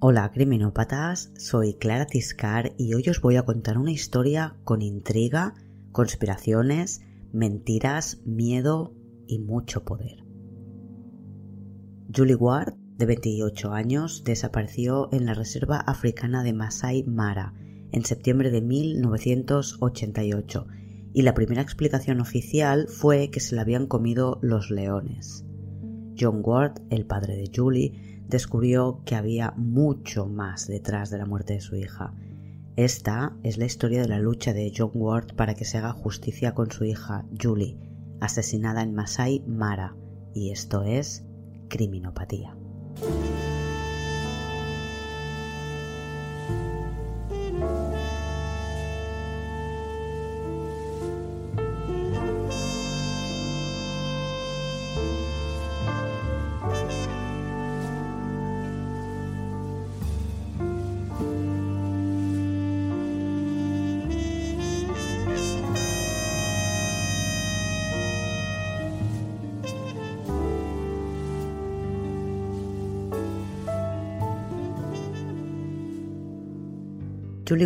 Hola criminópatas, soy Clara Tiscar y hoy os voy a contar una historia con intriga, conspiraciones, mentiras, miedo y mucho poder. Julie Ward, de 28 años, desapareció en la reserva africana de Masai Mara en septiembre de 1988 y la primera explicación oficial fue que se la habían comido los leones. John Ward, el padre de Julie, descubrió que había mucho más detrás de la muerte de su hija. Esta es la historia de la lucha de John Ward para que se haga justicia con su hija Julie, asesinada en Masai Mara, y esto es criminopatía.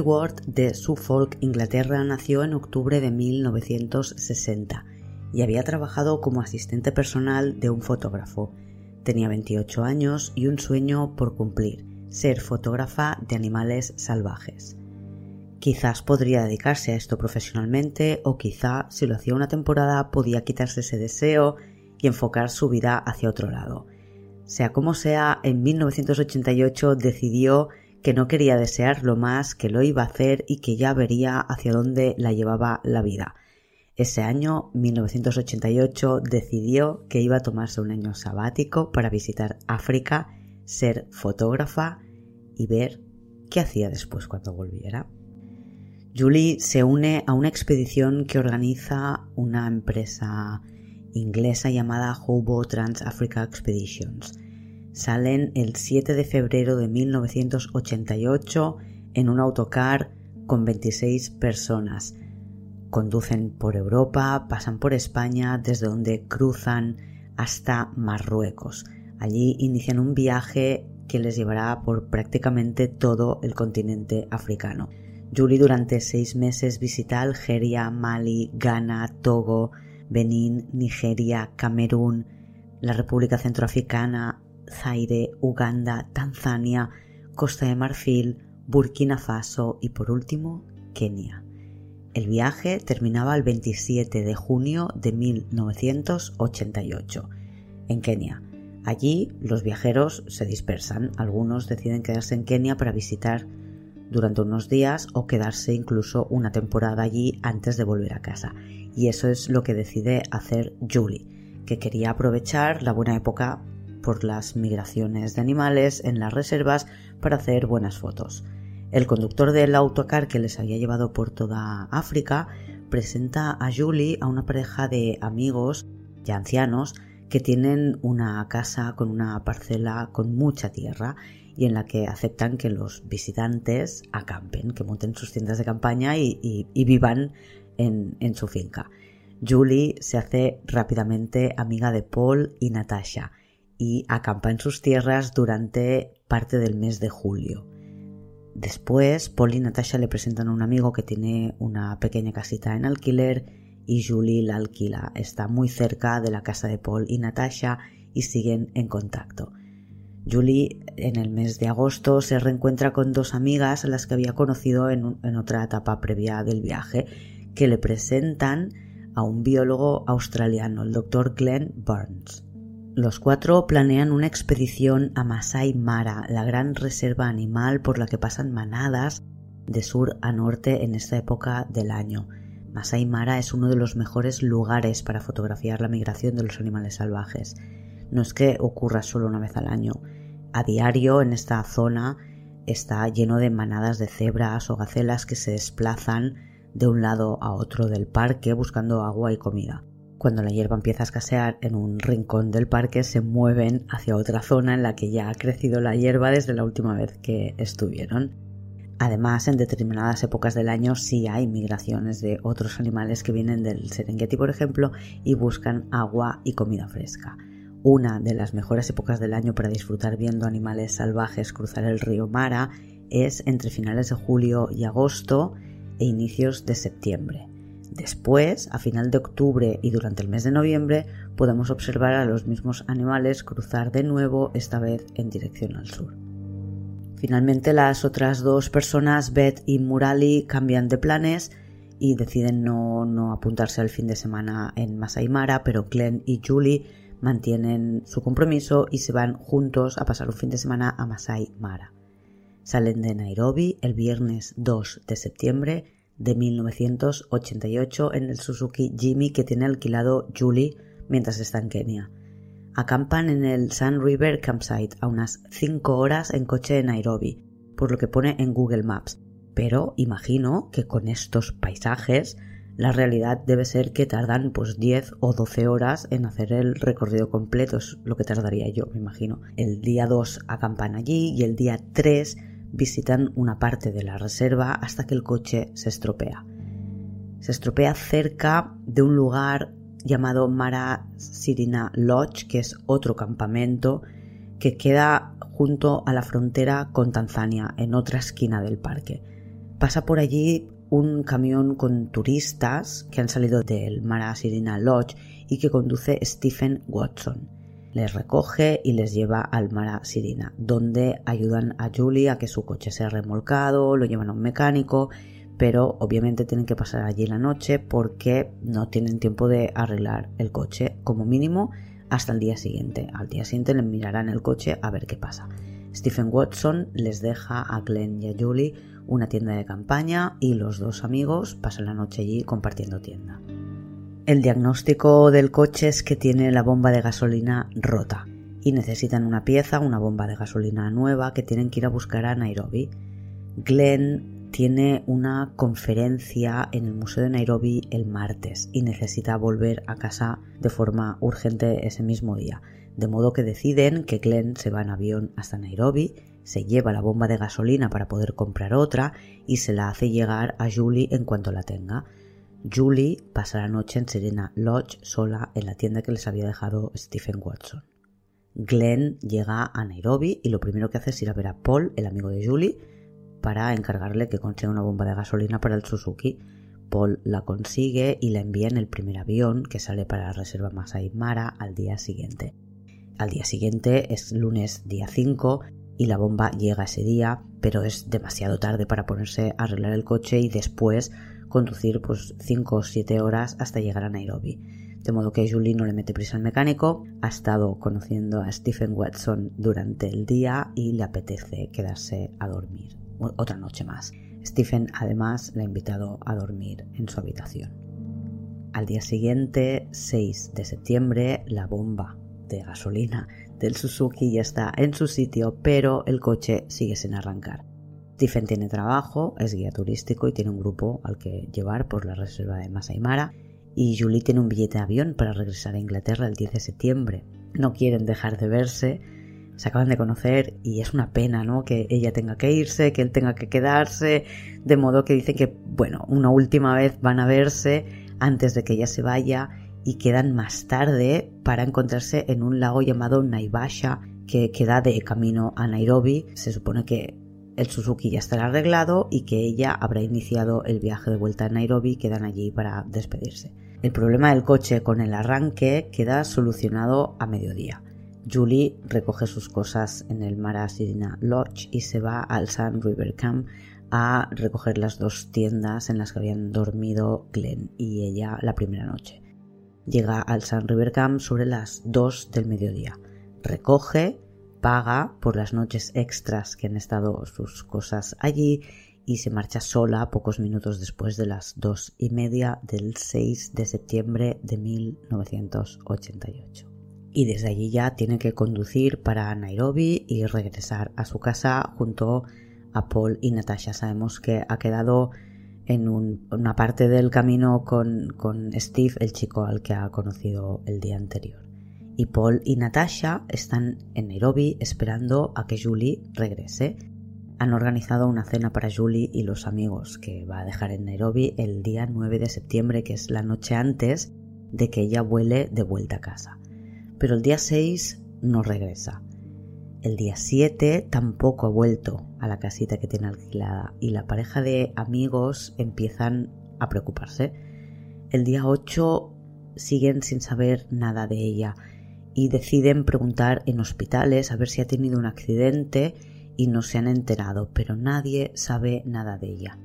Ward de Suffolk, Inglaterra, nació en octubre de 1960 y había trabajado como asistente personal de un fotógrafo. Tenía 28 años y un sueño por cumplir, ser fotógrafa de animales salvajes. Quizás podría dedicarse a esto profesionalmente o quizá si lo hacía una temporada podía quitarse ese deseo y enfocar su vida hacia otro lado. Sea como sea, en 1988 decidió que no quería desearlo más, que lo iba a hacer y que ya vería hacia dónde la llevaba la vida. Ese año, 1988, decidió que iba a tomarse un año sabático para visitar África, ser fotógrafa y ver qué hacía después cuando volviera. Julie se une a una expedición que organiza una empresa inglesa llamada Hobo Trans Africa Expeditions salen el 7 de febrero de 1988 en un autocar con 26 personas. Conducen por Europa, pasan por España, desde donde cruzan hasta Marruecos. Allí inician un viaje que les llevará por prácticamente todo el continente africano. Julie durante seis meses visita Algeria, Mali, Ghana, Togo, Benín, Nigeria, Camerún, la República Centroafricana, Zaire, Uganda, Tanzania, Costa de Marfil, Burkina Faso y por último Kenia. El viaje terminaba el 27 de junio de 1988 en Kenia. Allí los viajeros se dispersan, algunos deciden quedarse en Kenia para visitar durante unos días o quedarse incluso una temporada allí antes de volver a casa. Y eso es lo que decide hacer Julie, que quería aprovechar la buena época por las migraciones de animales en las reservas para hacer buenas fotos. El conductor del autocar que les había llevado por toda África presenta a Julie a una pareja de amigos ya ancianos que tienen una casa con una parcela con mucha tierra y en la que aceptan que los visitantes acampen, que monten sus tiendas de campaña y, vivan en, en su finca. Julie se hace rápidamente amiga de Paul y Natasha y acampa en sus tierras durante parte del mes de julio. Después, Paul y Natasha le presentan a un amigo que tiene una pequeña casita en alquiler y Julie la alquila. Está muy cerca de la casa de Paul y Natasha y siguen en contacto. Julie en el mes de agosto se reencuentra con dos amigas a las que había conocido en, en otra etapa previa del viaje, que le presentan a un biólogo australiano, el doctor Glenn Burns. Los cuatro planean una expedición a Masai Mara, la gran reserva animal por la que pasan manadas de sur a norte en esta época del año. Masai Mara es uno de los mejores lugares para fotografiar la migración de los animales salvajes. No es que ocurra solo una vez al año. A diario en esta zona está lleno de manadas de cebras o gacelas que se desplazan de un lado a otro del parque buscando agua y comida. Cuando la hierba empieza a escasear en un rincón del parque, se mueven hacia otra zona en la que ya ha crecido la hierba desde la última vez que estuvieron. Además, en determinadas épocas del año sí hay migraciones de otros animales que vienen del Serengeti, por ejemplo, y buscan agua y comida fresca. Una de las mejores épocas del año para disfrutar viendo animales salvajes cruzar el río Mara es entre finales de julio y agosto e inicios de septiembre. Después, a final de octubre y durante el mes de noviembre, podemos observar a los mismos animales cruzar de nuevo, esta vez en dirección al sur. Finalmente, las otras dos personas, Beth y Murali, cambian de planes y deciden no, apuntarse al fin de semana en Masai Mara, pero Glenn y Julie mantienen su compromiso y se van juntos a pasar un fin de semana a Masai Mara. Salen de Nairobi el viernes 2 de septiembre de 1988 en el Suzuki Jimmy que tiene alquilado Julie mientras está en Kenia. Acampan en el Sun River Campsite a unas 5 horas en coche de Nairobi, por lo que pone en Google Maps. Pero imagino que con estos paisajes la realidad debe ser que tardan pues 10 o 12 horas en hacer el recorrido completo, es lo que tardaría yo, me imagino. El día 2 acampan allí y el día 3 visitan una parte de la reserva hasta que el coche se estropea. Se estropea cerca de un lugar llamado Mara Sirina Lodge, que es otro campamento que queda junto a la frontera con Tanzania, en otra esquina del parque. Pasa por allí un camión con turistas que han salido del Mara Sirina Lodge y que conduce Stephen Watson les recoge y les lleva al Mara Sirina, donde ayudan a Julie a que su coche sea remolcado, lo llevan a un mecánico, pero obviamente tienen que pasar allí la noche porque no tienen tiempo de arreglar el coche, como mínimo hasta el día siguiente. Al día siguiente le mirarán el coche a ver qué pasa. Stephen Watson les deja a Glenn y a Julie una tienda de campaña y los dos amigos pasan la noche allí compartiendo tienda. El diagnóstico del coche es que tiene la bomba de gasolina rota y necesitan una pieza, una bomba de gasolina nueva que tienen que ir a buscar a Nairobi. Glenn tiene una conferencia en el Museo de Nairobi el martes y necesita volver a casa de forma urgente ese mismo día. De modo que deciden que Glenn se va en avión hasta Nairobi, se lleva la bomba de gasolina para poder comprar otra y se la hace llegar a Julie en cuanto la tenga. Julie pasa la noche en Serena Lodge sola en la tienda que les había dejado Stephen Watson. Glenn llega a Nairobi y lo primero que hace es ir a ver a Paul, el amigo de Julie, para encargarle que consiga una bomba de gasolina para el Suzuki. Paul la consigue y la envía en el primer avión que sale para la reserva Masai Mara al día siguiente. Al día siguiente es lunes día 5 y la bomba llega ese día, pero es demasiado tarde para ponerse a arreglar el coche y después conducir pues 5 o 7 horas hasta llegar a Nairobi. De modo que Julie no le mete prisa al mecánico, ha estado conociendo a Stephen Watson durante el día y le apetece quedarse a dormir otra noche más. Stephen además le ha invitado a dormir en su habitación. Al día siguiente, 6 de septiembre, la bomba de gasolina del Suzuki ya está en su sitio, pero el coche sigue sin arrancar. Stephen tiene trabajo, es guía turístico y tiene un grupo al que llevar por la reserva de Masai Mara. Y Julie tiene un billete de avión para regresar a Inglaterra el 10 de septiembre. No quieren dejar de verse, se acaban de conocer y es una pena, ¿no? Que ella tenga que irse, que él tenga que quedarse, de modo que dicen que, bueno, una última vez van a verse antes de que ella se vaya y quedan más tarde para encontrarse en un lago llamado Naivasha que queda de camino a Nairobi. Se supone que el Suzuki ya estará arreglado y que ella habrá iniciado el viaje de vuelta a Nairobi y quedan allí para despedirse. El problema del coche con el arranque queda solucionado a mediodía. Julie recoge sus cosas en el Mara Sirina Lodge y se va al Sun River Camp a recoger las dos tiendas en las que habían dormido Glenn y ella la primera noche. Llega al Sun River Camp sobre las 2 del mediodía. Recoge paga por las noches extras que han estado sus cosas allí y se marcha sola pocos minutos después de las dos y media del 6 de septiembre de 1988. Y desde allí ya tiene que conducir para Nairobi y regresar a su casa junto a Paul y Natasha. Sabemos que ha quedado en una parte del camino con, con Steve, el chico al que ha conocido el día anterior y Paul y Natasha están en Nairobi esperando a que Julie regrese. Han organizado una cena para Julie y los amigos que va a dejar en Nairobi el día 9 de septiembre, que es la noche antes de que ella vuele de vuelta a casa. Pero el día 6 no regresa. El día 7 tampoco ha vuelto a la casita que tiene alquilada y la pareja de amigos empiezan a preocuparse. El día 8 siguen sin saber nada de ella y deciden preguntar en hospitales a ver si ha tenido un accidente y no se han enterado, pero nadie sabe nada de ella.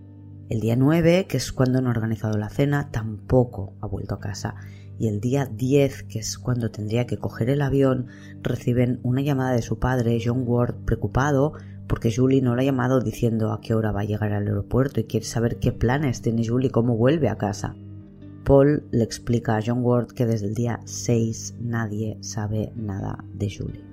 El día 9, que es cuando han organizado la cena, tampoco ha vuelto a casa y el día 10, que es cuando tendría que coger el avión, reciben una llamada de su padre, John Ward, preocupado porque Julie no le ha llamado diciendo a qué hora va a llegar al aeropuerto y quiere saber qué planes tiene Julie, cómo vuelve a casa. Paul le explica a John Ward que desde el día 6 nadie sabe nada de Julie.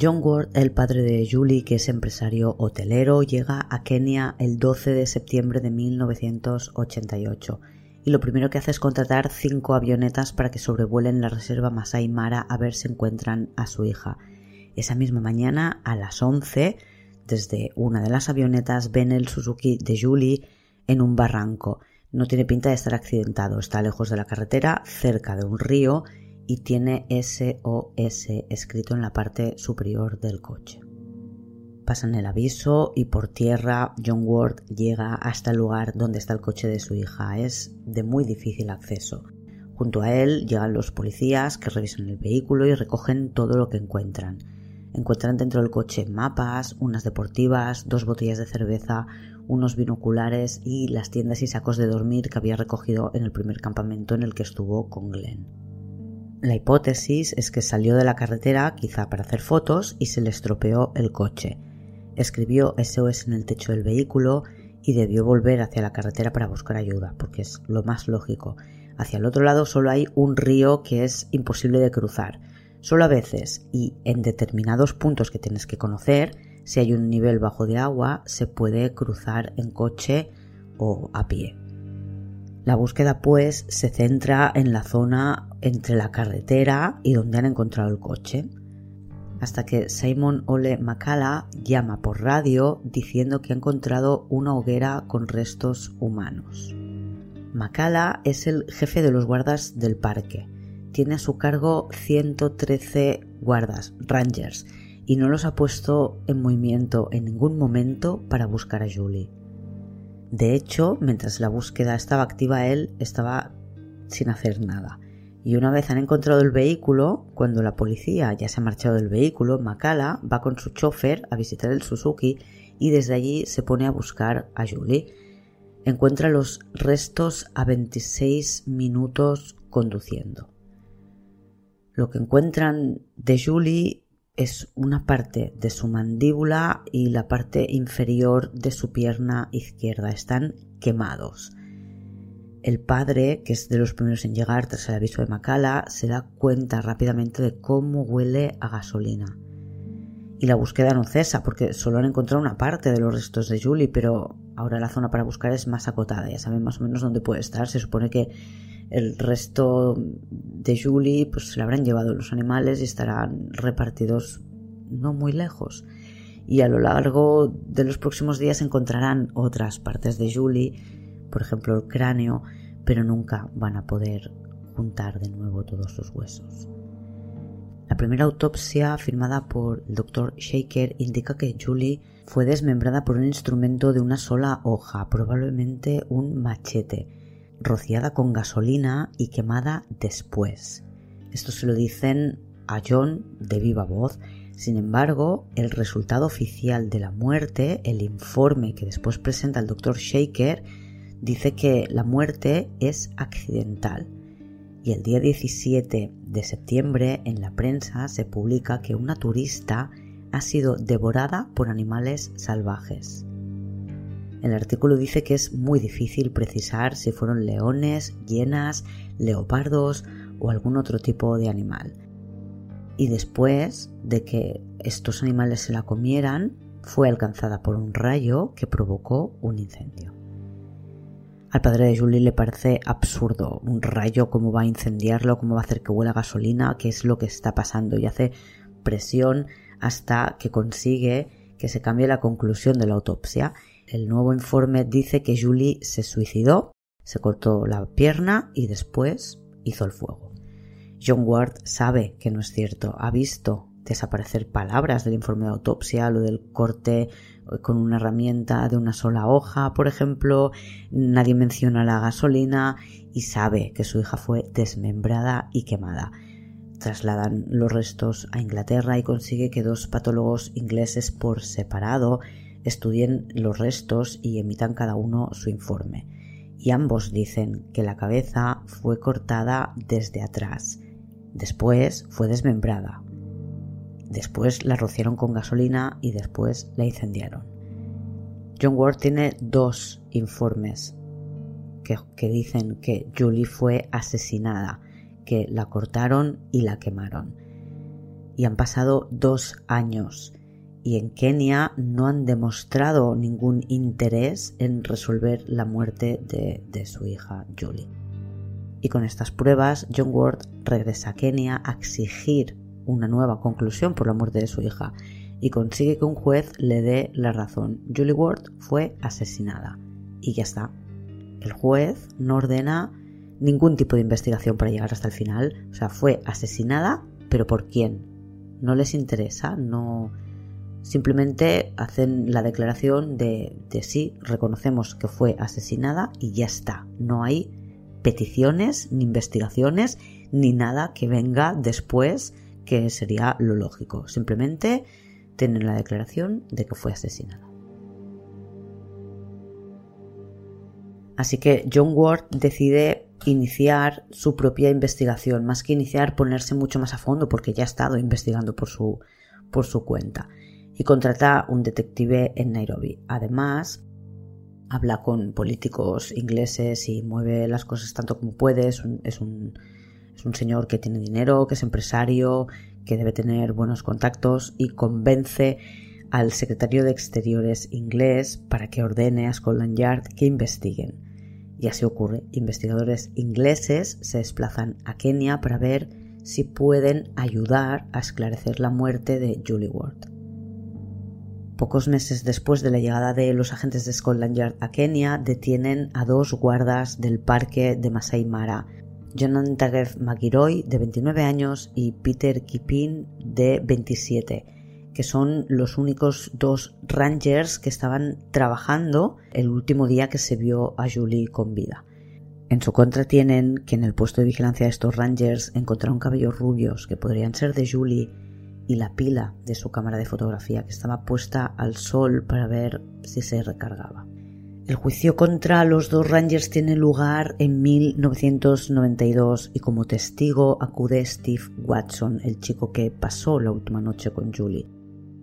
John Ward, el padre de Julie, que es empresario hotelero, llega a Kenia el 12 de septiembre de 1988 y lo primero que hace es contratar cinco avionetas para que sobrevuelen la reserva Masai Mara a ver si encuentran a su hija. Esa misma mañana, a las 11, desde una de las avionetas ven el Suzuki de Julie en un barranco. No tiene pinta de estar accidentado, está lejos de la carretera, cerca de un río y tiene SOS escrito en la parte superior del coche. Pasan el aviso y por tierra John Ward llega hasta el lugar donde está el coche de su hija. Es de muy difícil acceso. Junto a él llegan los policías que revisan el vehículo y recogen todo lo que encuentran. Encuentran dentro del coche mapas, unas deportivas, dos botellas de cerveza, unos binoculares y las tiendas y sacos de dormir que había recogido en el primer campamento en el que estuvo con Glenn. La hipótesis es que salió de la carretera quizá para hacer fotos y se le estropeó el coche. Escribió SOS en el techo del vehículo y debió volver hacia la carretera para buscar ayuda, porque es lo más lógico. Hacia el otro lado solo hay un río que es imposible de cruzar. Solo a veces y en determinados puntos que tienes que conocer, si hay un nivel bajo de agua, se puede cruzar en coche o a pie. La búsqueda pues se centra en la zona entre la carretera y donde han encontrado el coche, hasta que Simon Ole Makala llama por radio diciendo que ha encontrado una hoguera con restos humanos. Makala es el jefe de los guardas del parque. Tiene a su cargo 113 guardas, rangers, y no los ha puesto en movimiento en ningún momento para buscar a Julie. De hecho, mientras la búsqueda estaba activa, él estaba sin hacer nada. Y una vez han encontrado el vehículo, cuando la policía ya se ha marchado del vehículo, Makala va con su chofer a visitar el Suzuki y desde allí se pone a buscar a Julie. Encuentra los restos a 26 minutos conduciendo. Lo que encuentran de Julie es una parte de su mandíbula y la parte inferior de su pierna izquierda. Están quemados. El padre, que es de los primeros en llegar tras el aviso de Macala, se da cuenta rápidamente de cómo huele a gasolina. Y la búsqueda no cesa porque solo han encontrado una parte de los restos de Julie, pero ahora la zona para buscar es más acotada. Ya saben más o menos dónde puede estar. Se supone que el resto de Julie pues se la habrán llevado los animales y estarán repartidos no muy lejos. Y a lo largo de los próximos días encontrarán otras partes de Julie, por ejemplo el cráneo, pero nunca van a poder juntar de nuevo todos los huesos. La primera autopsia firmada por el doctor Shaker indica que Julie fue desmembrada por un instrumento de una sola hoja, probablemente un machete, rociada con gasolina y quemada después. Esto se lo dicen a John de viva voz. Sin embargo, el resultado oficial de la muerte, el informe que después presenta el doctor Shaker, dice que la muerte es accidental. Y el día 17 de septiembre en la prensa se publica que una turista ha sido devorada por animales salvajes. El artículo dice que es muy difícil precisar si fueron leones, hienas, leopardos o algún otro tipo de animal. Y después de que estos animales se la comieran, fue alcanzada por un rayo que provocó un incendio. Al padre de Julie le parece absurdo. Un rayo, cómo va a incendiarlo, cómo va a hacer que huela gasolina, qué es lo que está pasando y hace presión hasta que consigue que se cambie la conclusión de la autopsia. El nuevo informe dice que Julie se suicidó, se cortó la pierna y después hizo el fuego. John Ward sabe que no es cierto, ha visto desaparecer palabras del informe de autopsia, lo del corte con una herramienta de una sola hoja, por ejemplo, nadie menciona la gasolina y sabe que su hija fue desmembrada y quemada. Trasladan los restos a Inglaterra y consigue que dos patólogos ingleses por separado estudien los restos y emitan cada uno su informe. Y ambos dicen que la cabeza fue cortada desde atrás. Después fue desmembrada, Después la rociaron con gasolina y después la incendiaron. John Ward tiene dos informes que, que, dicen que Julie fue asesinada, que la cortaron y la quemaron. Y han pasado dos años y en Kenia no han demostrado ningún interés en resolver la muerte de, de su hija Julie. Y con estas pruebas, John Ward regresa a Kenia a exigir una nueva conclusión por la muerte de su hija y consigue que un juez le dé la razón. Julie Ward fue asesinada y ya está. El juez no ordena ningún tipo de investigación para llegar hasta el final. O sea, fue asesinada, pero ¿por quién? No les interesa, no... Simplemente hacen la declaración de, de sí, reconocemos que fue asesinada y ya está. No hay peticiones, ni investigaciones, ni nada que venga después que sería lo lógico. Simplemente tienen la declaración de que fue asesinada. Así que John Ward decide iniciar su propia investigación, más que iniciar ponerse mucho más a fondo porque ya ha estado investigando por su, por su cuenta y contrata un detective en Nairobi. Además, habla con políticos ingleses y mueve las cosas tanto como puede, es un es un señor que tiene dinero, que es empresario, que debe tener buenos contactos y convence al secretario de Exteriores inglés para que ordene a Scotland Yard que investiguen. Y así ocurre. Investigadores ingleses se desplazan a Kenia para ver si pueden ayudar a esclarecer la muerte de Julie Ward. Pocos meses después de la llegada de los agentes de Scotland Yard a Kenia, detienen a dos guardas del parque de Masai Mara Jonathan Magiroy, de 29 años, y Peter Kipin, de 27, que son los únicos dos rangers que estaban trabajando el último día que se vio a Julie con vida. En su contra tienen que en el puesto de vigilancia de estos rangers encontraron cabellos rubios que podrían ser de Julie y la pila de su cámara de fotografía que estaba puesta al sol para ver si se recargaba. El juicio contra los dos Rangers tiene lugar en 1992 y como testigo acude Steve Watson, el chico que pasó la última noche con Julie,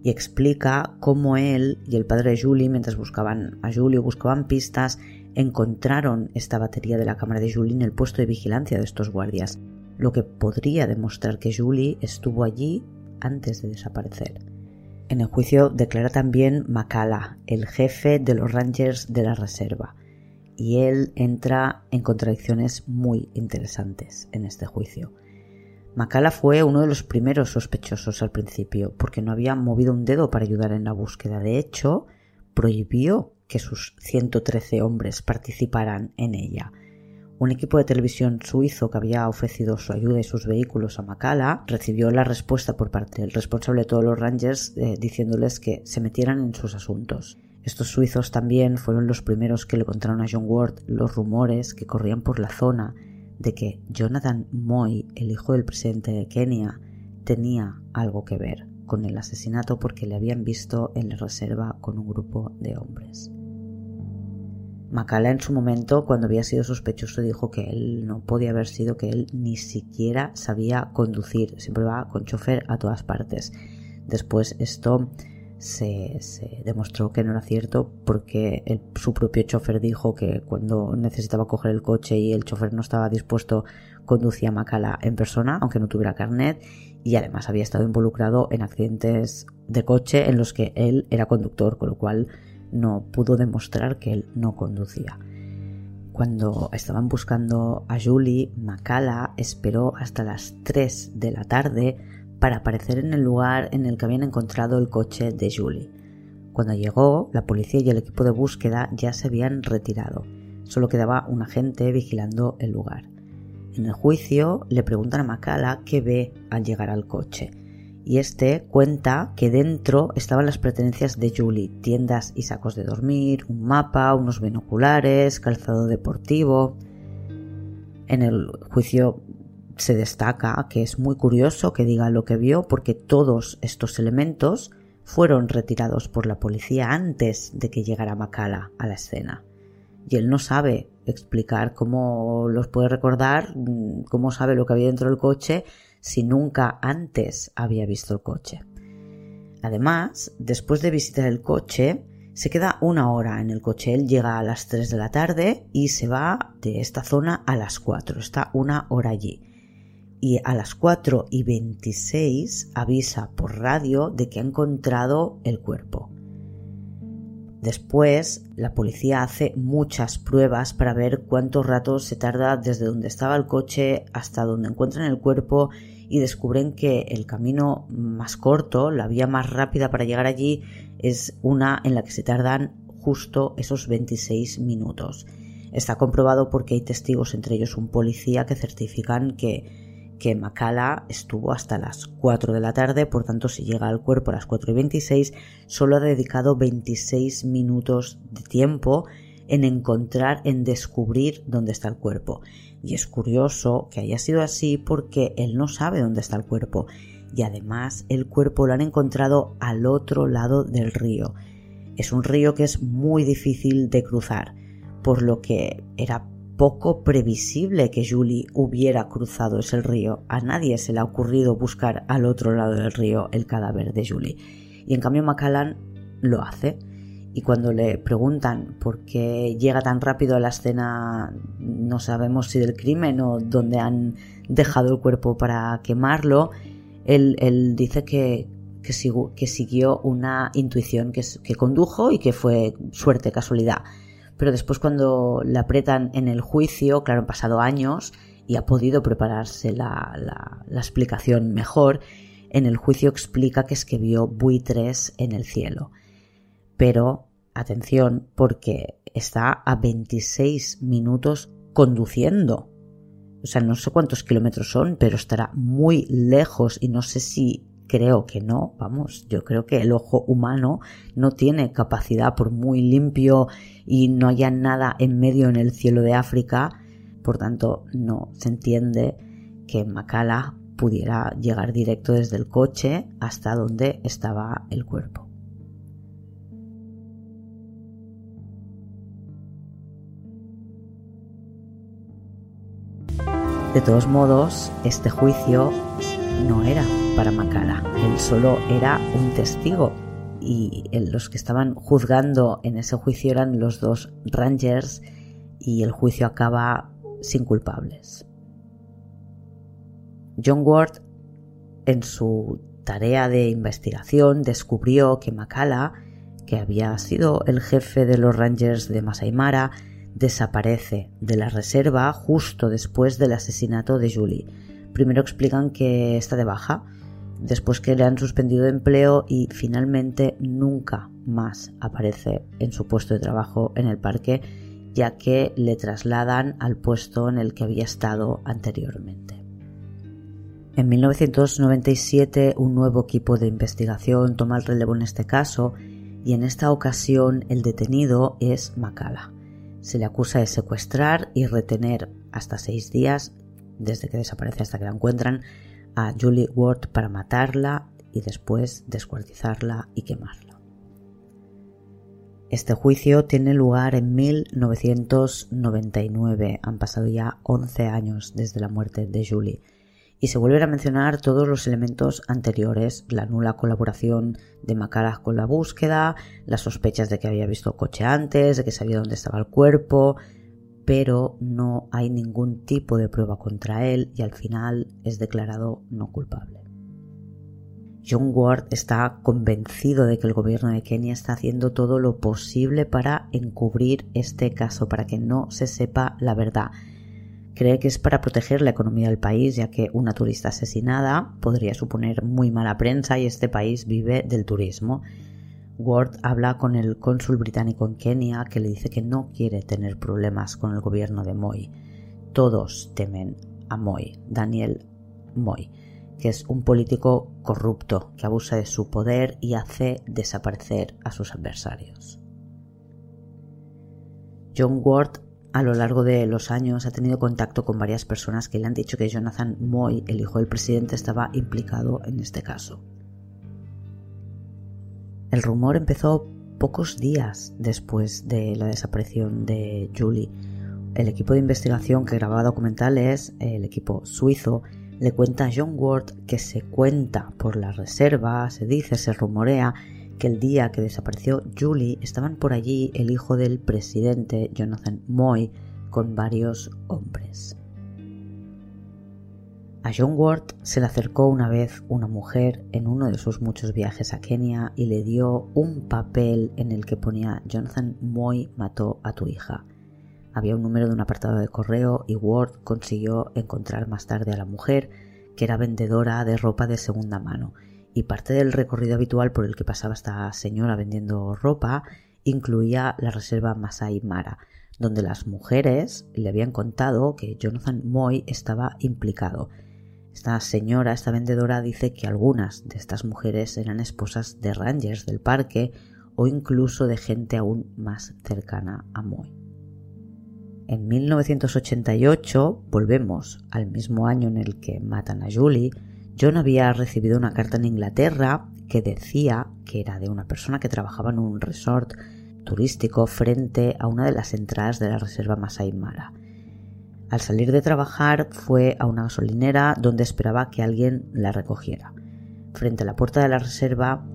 y explica cómo él y el padre de Julie, mientras buscaban a Julie o buscaban pistas, encontraron esta batería de la cámara de Julie en el puesto de vigilancia de estos guardias, lo que podría demostrar que Julie estuvo allí antes de desaparecer. En el juicio declara también Macala, el jefe de los Rangers de la Reserva, y él entra en contradicciones muy interesantes en este juicio. Macala fue uno de los primeros sospechosos al principio, porque no había movido un dedo para ayudar en la búsqueda. De hecho, prohibió que sus 113 hombres participaran en ella un equipo de televisión suizo que había ofrecido su ayuda y sus vehículos a Macala recibió la respuesta por parte del responsable de todos los Rangers eh, diciéndoles que se metieran en sus asuntos. Estos suizos también fueron los primeros que le contaron a John Ward los rumores que corrían por la zona de que Jonathan Moy, el hijo del presidente de Kenia, tenía algo que ver con el asesinato porque le habían visto en la reserva con un grupo de hombres. Macala en su momento, cuando había sido sospechoso, dijo que él no podía haber sido, que él ni siquiera sabía conducir, siempre va con chofer a todas partes. Después esto se, demostró que no era cierto porque su propio chofer dijo que cuando necesitaba coger el coche y el chofer no estaba dispuesto, conducía a Macala en persona, aunque no tuviera carnet, y además había estado involucrado en accidentes de coche en los que él era conductor, con lo cual no pudo demostrar que él no conducía. Cuando estaban buscando a Julie, Macala esperó hasta las 3 de la tarde para aparecer en el lugar en el que habían encontrado el coche de Julie. Cuando llegó, la policía y el equipo de búsqueda ya se habían retirado. Solo quedaba un agente vigilando el lugar. En el juicio le preguntan a Macala qué ve al llegar al coche. Y este cuenta que dentro estaban las pertenencias de Julie, tiendas y sacos de dormir, un mapa, unos binoculares, calzado deportivo. En el juicio se destaca que es muy curioso que diga lo que vio porque todos estos elementos fueron retirados por la policía antes de que llegara Macala a la escena. Y él no sabe explicar cómo los puede recordar, mm, cómo sabe lo que había dentro del coche si nunca antes había visto el coche. Además, después de visitar el coche, se queda una hora en el coche. Él llega a las 3 de la tarde y se va de esta zona a las 4. Está una hora allí. Y a las 4 y 26 avisa por radio de que ha encontrado el cuerpo. Después, la policía hace muchas pruebas para ver cuántos ratos se tarda desde donde estaba el coche hasta donde encuentran el cuerpo y descubren que el camino más corto, la vía más rápida para llegar allí, es una en la que se tardan justo esos 26 minutos. Está comprobado porque hay testigos, entre ellos un policía, que certifican que que Macala estuvo hasta las 4 de la tarde, por tanto si llega al cuerpo a las 4 y 26, solo ha dedicado 26 minutos de tiempo en encontrar, en descubrir dónde está el cuerpo. Y es curioso que haya sido así porque él no sabe dónde está el cuerpo. Y además el cuerpo lo han encontrado al otro lado del río. Es un río que es muy difícil de cruzar, por lo que era poco previsible que Julie hubiera cruzado ese río. A nadie se le ha ocurrido buscar al otro lado del río el cadáver de Julie. Y en cambio Macallan lo hace. Y cuando le preguntan por qué llega tan rápido a la escena, no sabemos si del crimen o donde han dejado el cuerpo para quemarlo, él, dice que, siguió una intuición que condujo y que fue suerte, casualidad pero después cuando le apretan en el juicio, claro, han pasado años y ha podido prepararse la, la, explicación mejor, en el juicio explica que es que vio buitres en el cielo. Pero, atención, porque está a 26 minutos conduciendo. O sea, no sé cuántos kilómetros son, pero estará muy lejos y no sé si Creo que no, vamos, yo creo que el ojo humano no tiene capacidad, por muy limpio y no haya nada en medio en el cielo de África, por tanto no se entiende que Macala pudiera llegar directo desde el coche hasta donde estaba el cuerpo. De todos modos, este juicio no era para Macala. Él solo era un testigo y los que estaban juzgando en ese juicio eran los dos Rangers y el juicio acaba sin culpables. John Ward en su tarea de investigación descubrió que Macala, que había sido el jefe de los Rangers de Masai Mara, desaparece de la reserva justo después del asesinato de Julie Primero explican que está de baja, después que le han suspendido de empleo y finalmente nunca más aparece en su puesto de trabajo en el parque, ya que le trasladan al puesto en el que había estado anteriormente. En 1997 un nuevo equipo de investigación toma el relevo en este caso y en esta ocasión el detenido es Macala. Se le acusa de secuestrar y retener hasta seis días desde que desaparece hasta que la encuentran, a Julie Ward para matarla y después descuartizarla y quemarla. Este juicio tiene lugar en 1999, han pasado ya 11 años desde la muerte de Julie, y se vuelven a mencionar todos los elementos anteriores, la nula colaboración de Macaras con la búsqueda, las sospechas de que había visto coche antes, de que sabía dónde estaba el cuerpo, pero no hay ningún tipo de prueba contra él y al final es declarado no culpable. John Ward está convencido de que el gobierno de Kenia está haciendo todo lo posible para encubrir este caso, para que no se sepa la verdad. Cree que es para proteger la economía del país, ya que una turista asesinada podría suponer muy mala prensa y este país vive del turismo. Ward habla con el cónsul británico en Kenia que le dice que no quiere tener problemas con el gobierno de Moy. Todos temen a Moy, Daniel Moy, que es un político corrupto que abusa de su poder y hace desaparecer a sus adversarios. John Ward a lo largo de los años ha tenido contacto con varias personas que le han dicho que Jonathan Moy, el hijo del presidente, estaba implicado en este caso. El rumor empezó pocos días después de la desaparición de Julie. El equipo de investigación que grababa documentales, el equipo suizo, le cuenta a John Ward que se cuenta por la reserva, se dice, se rumorea que el día que desapareció Julie estaban por allí el hijo del presidente Jonathan Moy con varios hombres. A John Ward se le acercó una vez una mujer en uno de sus muchos viajes a Kenia y le dio un papel en el que ponía Jonathan Moy mató a tu hija. Había un número de un apartado de correo y Ward consiguió encontrar más tarde a la mujer, que era vendedora de ropa de segunda mano, y parte del recorrido habitual por el que pasaba esta señora vendiendo ropa incluía la reserva Masai Mara, donde las mujeres le habían contado que Jonathan Moy estaba implicado esta señora, esta vendedora, dice que algunas de estas mujeres eran esposas de rangers del parque o incluso de gente aún más cercana a Moy. En 1988, volvemos al mismo año en el que matan a Julie, John había recibido una carta en Inglaterra que decía que era de una persona que trabajaba en un resort turístico frente a una de las entradas de la reserva Masai Mara. Al salir de trabajar fue a una gasolinera donde esperaba que alguien la recogiera. Frente a la puerta de la reserva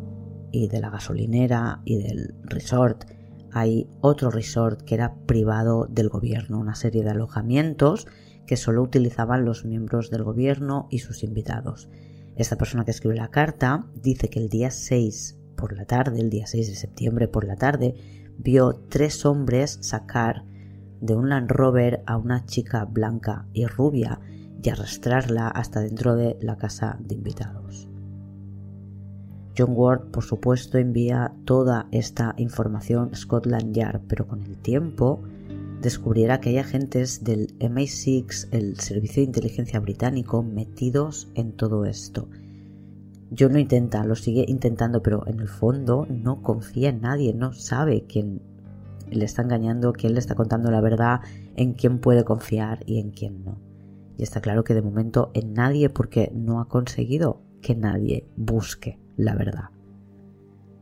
y de la gasolinera y del resort hay otro resort que era privado del gobierno, una serie de alojamientos que solo utilizaban los miembros del gobierno y sus invitados. Esta persona que escribe la carta dice que el día 6 por la tarde, el día 6 de septiembre por la tarde, vio tres hombres sacar de un Land Rover a una chica blanca y rubia y arrastrarla hasta dentro de la casa de invitados. John Ward, por supuesto, envía toda esta información a Scotland Yard, pero con el tiempo descubriera que hay agentes del MI6, el Servicio de Inteligencia Británico, metidos en todo esto. John lo intenta, lo sigue intentando, pero en el fondo no confía en nadie, no sabe quién le está engañando, quién le está contando la verdad, en quién puede confiar y en quién no. Y está claro que de momento en nadie porque no ha conseguido que nadie busque la verdad.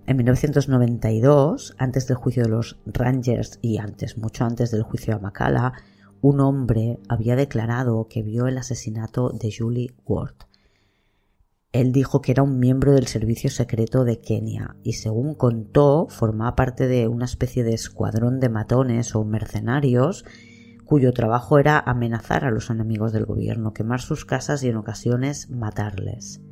En 1992, antes del juicio de los Rangers y antes, mucho antes del juicio a Macala, un hombre había declarado que vio el asesinato de Julie Ward. Él dijo que era un miembro del servicio secreto de Kenia y según contó formaba parte de una especie de escuadrón de matones o mercenarios cuyo trabajo era amenazar a los enemigos del gobierno, quemar sus casas y en ocasiones matarles.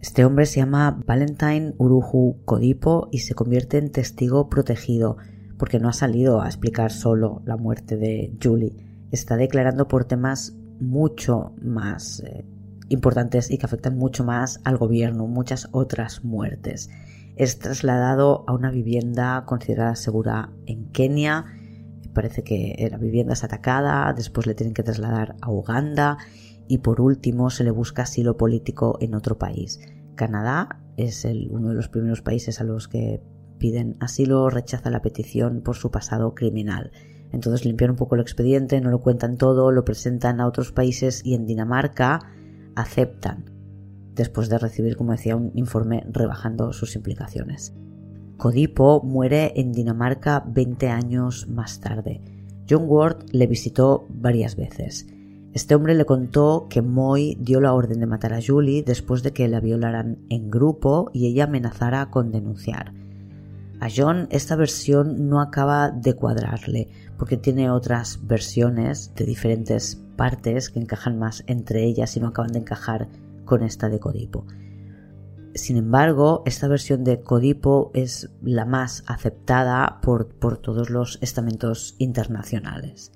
Este hombre se llama Valentine Uruhu Kodipo y se convierte en testigo protegido porque no ha salido a explicar solo la muerte de Julie. Está declarando por temas mucho más eh, importantes y que afectan mucho más al gobierno, muchas otras muertes. Es trasladado a una vivienda considerada segura en Kenia. Parece que la vivienda es atacada, después le tienen que trasladar a Uganda y por último se le busca asilo político en otro país. Canadá es el, uno de los primeros países a los que piden asilo, rechaza la petición por su pasado criminal. Entonces limpian un poco el expediente, no lo cuentan todo, lo presentan a otros países y en Dinamarca aceptan, después de recibir, como decía, un informe rebajando sus implicaciones. Codipo muere en Dinamarca 20 años más tarde. John Ward le visitó varias veces. Este hombre le contó que Moy dio la orden de matar a Julie después de que la violaran en grupo y ella amenazara con denunciar. A John esta versión no acaba de cuadrarle porque tiene otras versiones de diferentes partes que encajan más entre ellas y no acaban de encajar con esta de Codipo. Sin embargo, esta versión de Codipo es la más aceptada por, por todos los estamentos internacionales.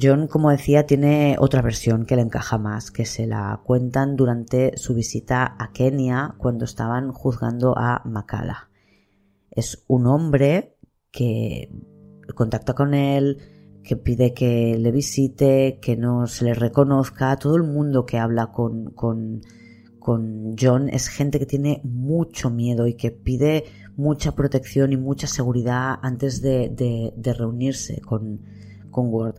John, como decía, tiene otra versión que le encaja más, que se la cuentan durante su visita a Kenia cuando estaban juzgando a Makala. Es un hombre que contacta con él, que pide que le visite, que no se le reconozca. Todo el mundo que habla con, con, con John es gente que tiene mucho miedo y que pide mucha protección y mucha seguridad antes de, de, reunirse con, con Ward.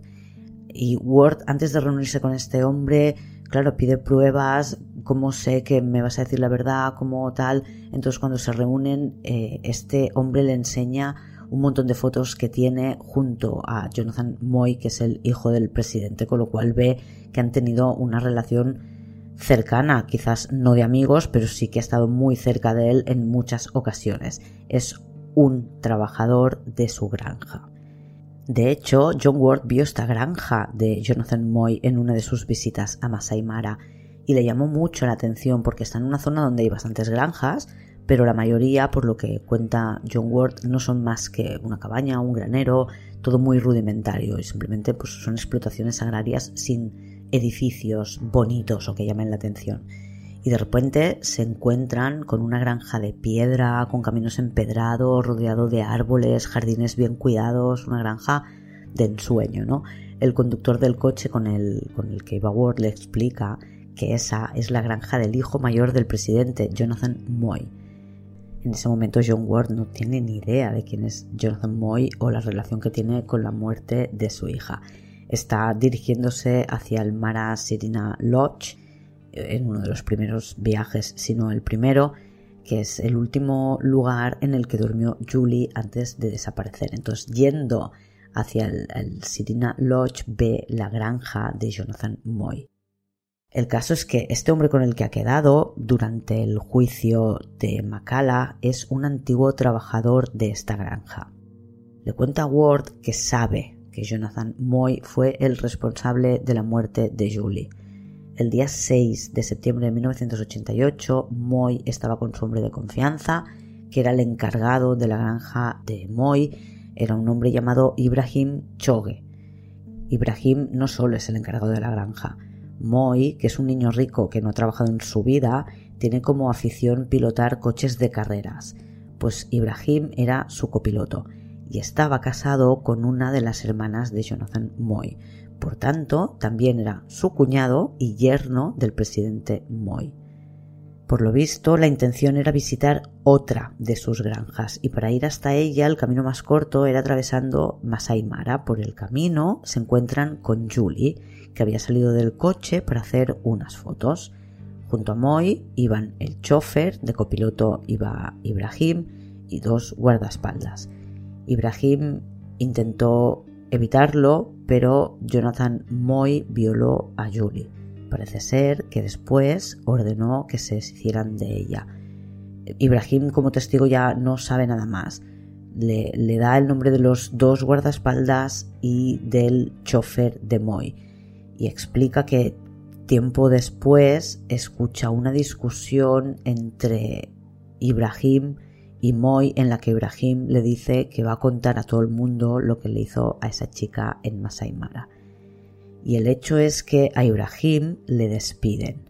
Y Ward, antes de reunirse con este hombre, claro, pide pruebas, cómo sé que me vas a decir la verdad, cómo tal. Entonces cuando se reúnen, eh, este hombre le enseña un montón de fotos que tiene junto a Jonathan Moy, que es el hijo del presidente, con lo cual ve que han tenido una relación cercana, quizás no de amigos, pero sí que ha estado muy cerca de él en muchas ocasiones. Es un trabajador de su granja. De hecho, John Ward vio esta granja de Jonathan Moy en una de sus visitas a Masai Mara y le llamó mucho la atención porque está en una zona donde hay bastantes granjas, pero la mayoría, por lo que cuenta John Ward, no son más que una cabaña, un granero, todo muy rudimentario y simplemente pues, son explotaciones agrarias sin edificios bonitos o que llamen la atención. Y de repente se encuentran con una granja de piedra, con caminos empedrados, rodeado de árboles, jardines bien cuidados, una granja de ensueño, ¿no? El conductor del coche con el, que iba Ward le explica que esa es la granja del hijo mayor del presidente, Jonathan Moy en ese momento John Ward no tiene ni idea de quién es Jonathan Moy o la relación que tiene con la muerte de su hija. Está dirigiéndose hacia el Mara Sirina Lodge en uno de los primeros viajes, sino el primero, que es el último lugar en el que durmió Julie antes de desaparecer. Entonces, yendo hacia el, el Lodge, ve la granja de Jonathan Moy. El caso es que este hombre con el que ha quedado durante el juicio de Macala es un antiguo trabajador de esta granja. Le cuenta a Ward que sabe que Jonathan Moy fue el responsable de la muerte de Julie. El día 6 de septiembre de 1988, Moy estaba con su hombre de confianza, que era el encargado de la granja de Moy, era un hombre llamado Ibrahim Choge. Ibrahim no solo es el encargado de la granja, Moy, que es un niño rico que no ha trabajado en su vida, tiene como afición pilotar coches de carreras, pues Ibrahim era su copiloto y estaba casado con una de las hermanas de Jonathan Moy. Por tanto, también era su cuñado y yerno del presidente Moy. Por lo visto, la intención era visitar otra de sus granjas y para ir hasta ella el camino más corto era atravesando Masai Mara. Por el camino se encuentran con Julie, que había salido del coche para hacer unas fotos. Junto a Moy iban el chofer, de copiloto iba Ibrahim y dos guardaespaldas. Ibrahim intentó evitarlo, pero Jonathan Moy violó a Julie. Parece ser que después ordenó que se deshicieran de ella. Ibrahim como testigo ya no sabe nada más. Le, le da el nombre de los dos guardaespaldas y del chofer de Moy y explica que tiempo después escucha una discusión entre Ibrahim y Moy en la que Ibrahim le dice que va a contar a todo el mundo lo que le hizo a esa chica en Masai Mara. Y el hecho es que a Ibrahim le despiden.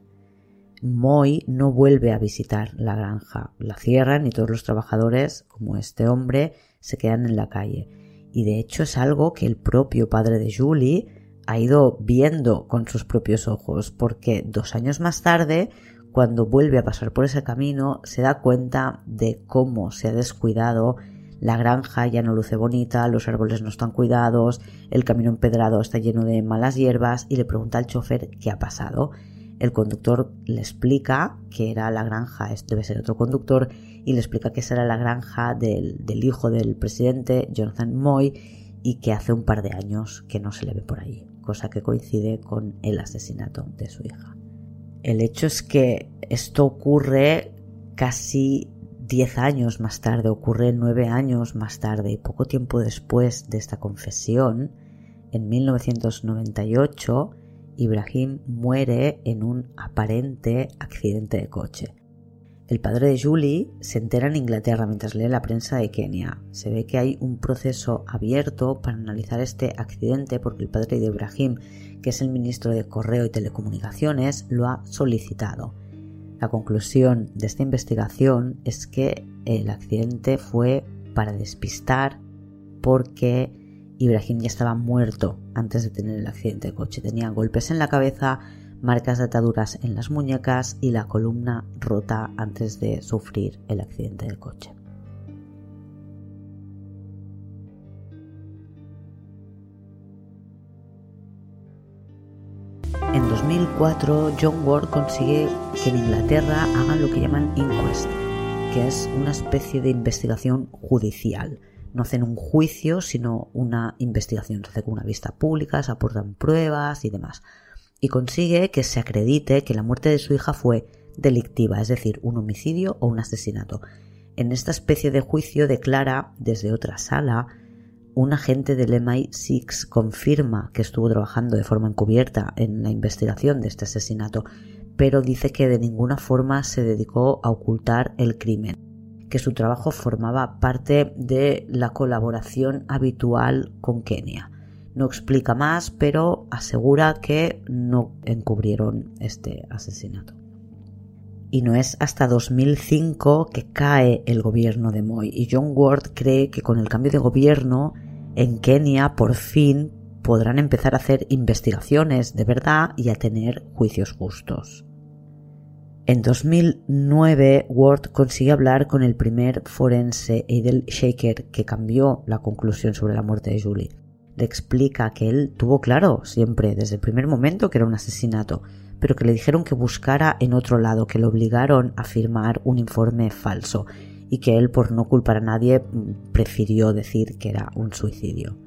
Moy no vuelve a visitar la granja, la cierran y todos los trabajadores, como este hombre, se quedan en la calle. Y de hecho es algo que el propio padre de Julie ha ido viendo con sus propios ojos, porque dos años más tarde, cuando vuelve a pasar por ese camino, se da cuenta de cómo se ha descuidado la granja ya no luce bonita, los árboles no están cuidados, el camino empedrado está lleno de malas hierbas y le pregunta al chofer qué ha pasado. El conductor le explica que era la granja, debe ser otro conductor, y le explica que esa era la granja del, del hijo del presidente, Jonathan Moy, y que hace un par de años que no se le ve por ahí cosa que coincide con el asesinato de su hija. El hecho es que esto ocurre casi 10 años más tarde, ocurre 9 años más tarde y poco tiempo después de esta confesión, en 1998, Ibrahim muere en un aparente accidente de coche. El padre de Julie se entera en Inglaterra mientras lee la prensa de Kenia. Se ve que hay un proceso abierto para analizar este accidente porque el padre de Ibrahim, que es el ministro de Correo y Telecomunicaciones, lo ha solicitado. La conclusión de esta investigación es que el accidente fue para despistar porque Ibrahim ya estaba muerto antes de tener el accidente de coche. Tenía golpes en la cabeza, marcas de ataduras en las muñecas y la columna rota antes de sufrir el accidente del coche. En 2004, John Ward consigue que en Inglaterra hagan lo que llaman inquest, que es una especie de investigación judicial. No hacen un juicio, sino una investigación. Se hace con una vista pública, se aportan pruebas y demás y consigue que se acredite que la muerte de su hija fue delictiva, es decir, un homicidio o un asesinato. En esta especie de juicio declara desde otra sala un agente del MI6 confirma que estuvo trabajando de forma encubierta en la investigación de este asesinato, pero dice que de ninguna forma se dedicó a ocultar el crimen, que su trabajo formaba parte de la colaboración habitual con Kenia. No explica más, pero asegura que no encubrieron este asesinato. Y no es hasta 2005 que cae el gobierno de Moy y John Ward cree que con el cambio de gobierno en Kenia por fin podrán empezar a hacer investigaciones de verdad y a tener juicios justos. En 2009, Ward consigue hablar con el primer forense, Adel Shaker, que cambió la conclusión sobre la muerte de Julie explica que él tuvo claro siempre, desde el primer momento, que era un asesinato, pero que le dijeron que buscara en otro lado, que le obligaron a firmar un informe falso y que él, por no culpar a nadie, prefirió decir que era un suicidio.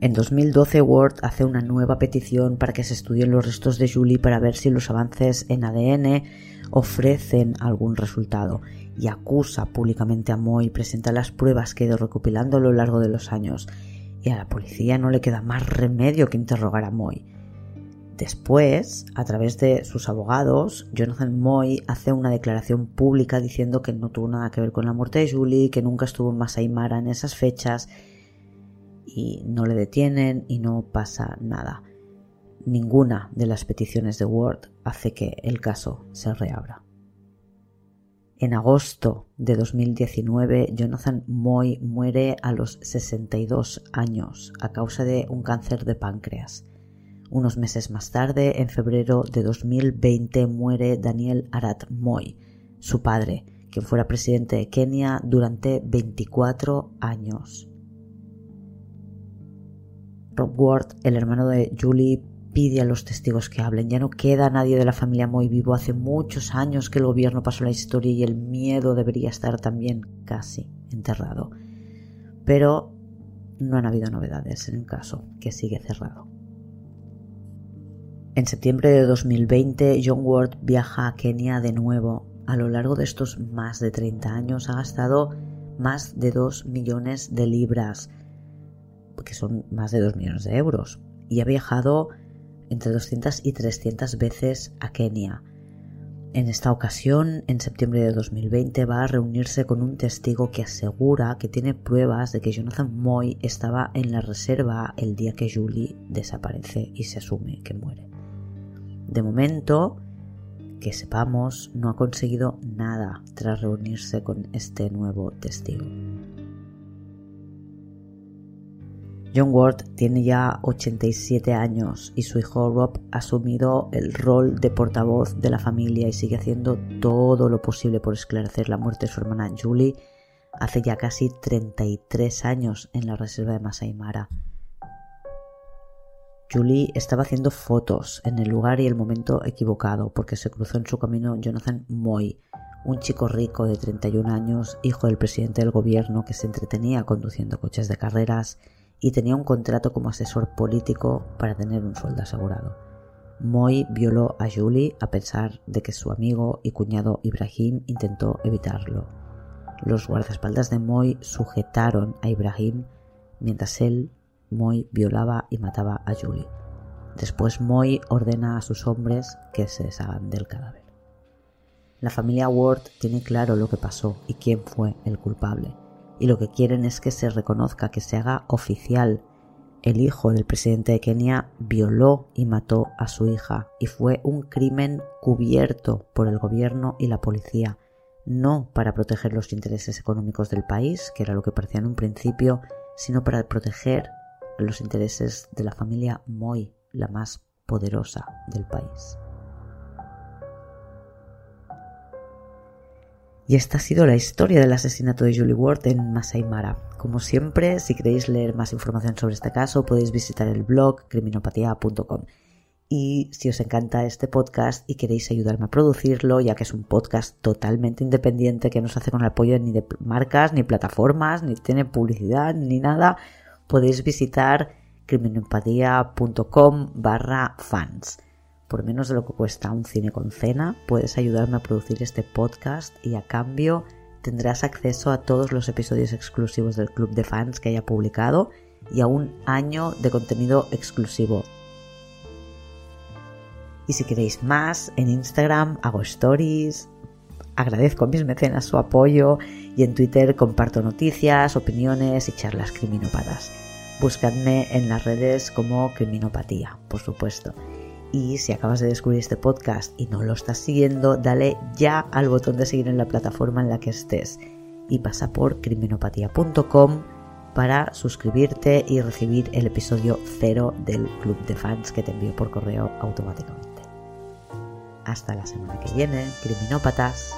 En 2012 Ward hace una nueva petición para que se estudien los restos de Julie para ver si los avances en ADN ofrecen algún resultado y acusa públicamente a Moy y presenta las pruebas que ha ido recopilando a lo largo de los años y a la policía no le queda más remedio que interrogar a Moy. Después, a través de sus abogados, Jonathan Moy hace una declaración pública diciendo que no tuvo nada que ver con la muerte de Julie, que nunca estuvo en Masai Mara en esas fechas y no le detienen y no pasa nada. Ninguna de las peticiones de Ward hace que el caso se reabra. En agosto de 2019, Jonathan Moy muere a los 62 años a causa de un cáncer de páncreas. Unos meses más tarde, en febrero de 2020, muere Daniel Arat Moy, su padre, quien fuera presidente de Kenia durante 24 años. Rob Ward, el hermano de Julie, pide a los testigos que hablen. Ya no queda nadie de la familia muy vivo. Hace muchos años que el gobierno pasó la historia y el miedo debería estar también casi enterrado. Pero no han habido novedades en el caso, que sigue cerrado. En septiembre de 2020, John Ward viaja a Kenia de nuevo. A lo largo de estos más de 30 años ha gastado más de 2 millones de libras, que son más de 2 millones de euros, y ha viajado entre 200 y 300 veces a Kenia. En esta ocasión, en septiembre de 2020, va a reunirse con un testigo que asegura que tiene pruebas de que Jonathan Moy estaba en la reserva el día que Julie desaparece y se asume que muere. De momento, que sepamos, no ha conseguido nada tras reunirse con este nuevo testigo. John Ward tiene ya 87 años y su hijo Rob ha asumido el rol de portavoz de la familia y sigue haciendo todo lo posible por esclarecer la muerte de su hermana Julie hace ya casi 33 años en la reserva de Masai Mara. Julie estaba haciendo fotos en el lugar y el momento equivocado porque se cruzó en su camino Jonathan Moy, un chico rico de 31 años, hijo del presidente del gobierno que se entretenía conduciendo coches de carreras y tenía un contrato como asesor político para tener un sueldo asegurado. Moy violó a Julie a pesar de que su amigo y cuñado Ibrahim intentó evitarlo. Los guardaespaldas de Moy sujetaron a Ibrahim mientras él, Moy, violaba y mataba a Julie. Después Moy ordena a sus hombres que se deshagan del cadáver. La familia Ward tiene claro lo que pasó y quién fue el culpable. Y lo que quieren es que se reconozca, que se haga oficial. El hijo del presidente de Kenia violó y mató a su hija y fue un crimen cubierto por el gobierno y la policía, no para proteger los intereses económicos del país, que era lo que parecía en un principio, sino para proteger los intereses de la familia Moy, la más poderosa del país. Y esta ha sido la historia del asesinato de Julie Ward en Masai Mara. Como siempre, si queréis leer más información sobre este caso, podéis visitar el blog criminopatia.com. Y si os encanta este podcast y queréis ayudarme a producirlo, ya que es un podcast totalmente independiente que no se hace con el apoyo ni de marcas, ni plataformas, ni tiene publicidad, ni nada, podéis visitar criminopatia.com barra fans por menos de lo que cuesta un cine con cena, puedes ayudarme a producir este podcast y a cambio tendrás acceso a todos los episodios exclusivos del club de fans que haya publicado y a un año de contenido exclusivo. Y si queréis más, en Instagram hago stories, agradezco a mis mecenas su apoyo y en Twitter comparto noticias, opiniones y charlas criminópatas. Buscadme en las redes como Criminopatía, por supuesto. Y si acabas de descubrir este podcast y no lo estás siguiendo, dale ya al botón de seguir en la plataforma en la que estés y pasa por criminopatía.com para suscribirte y recibir el episodio cero del club de fans que te envío por correo automáticamente. Hasta la semana que viene, criminópatas.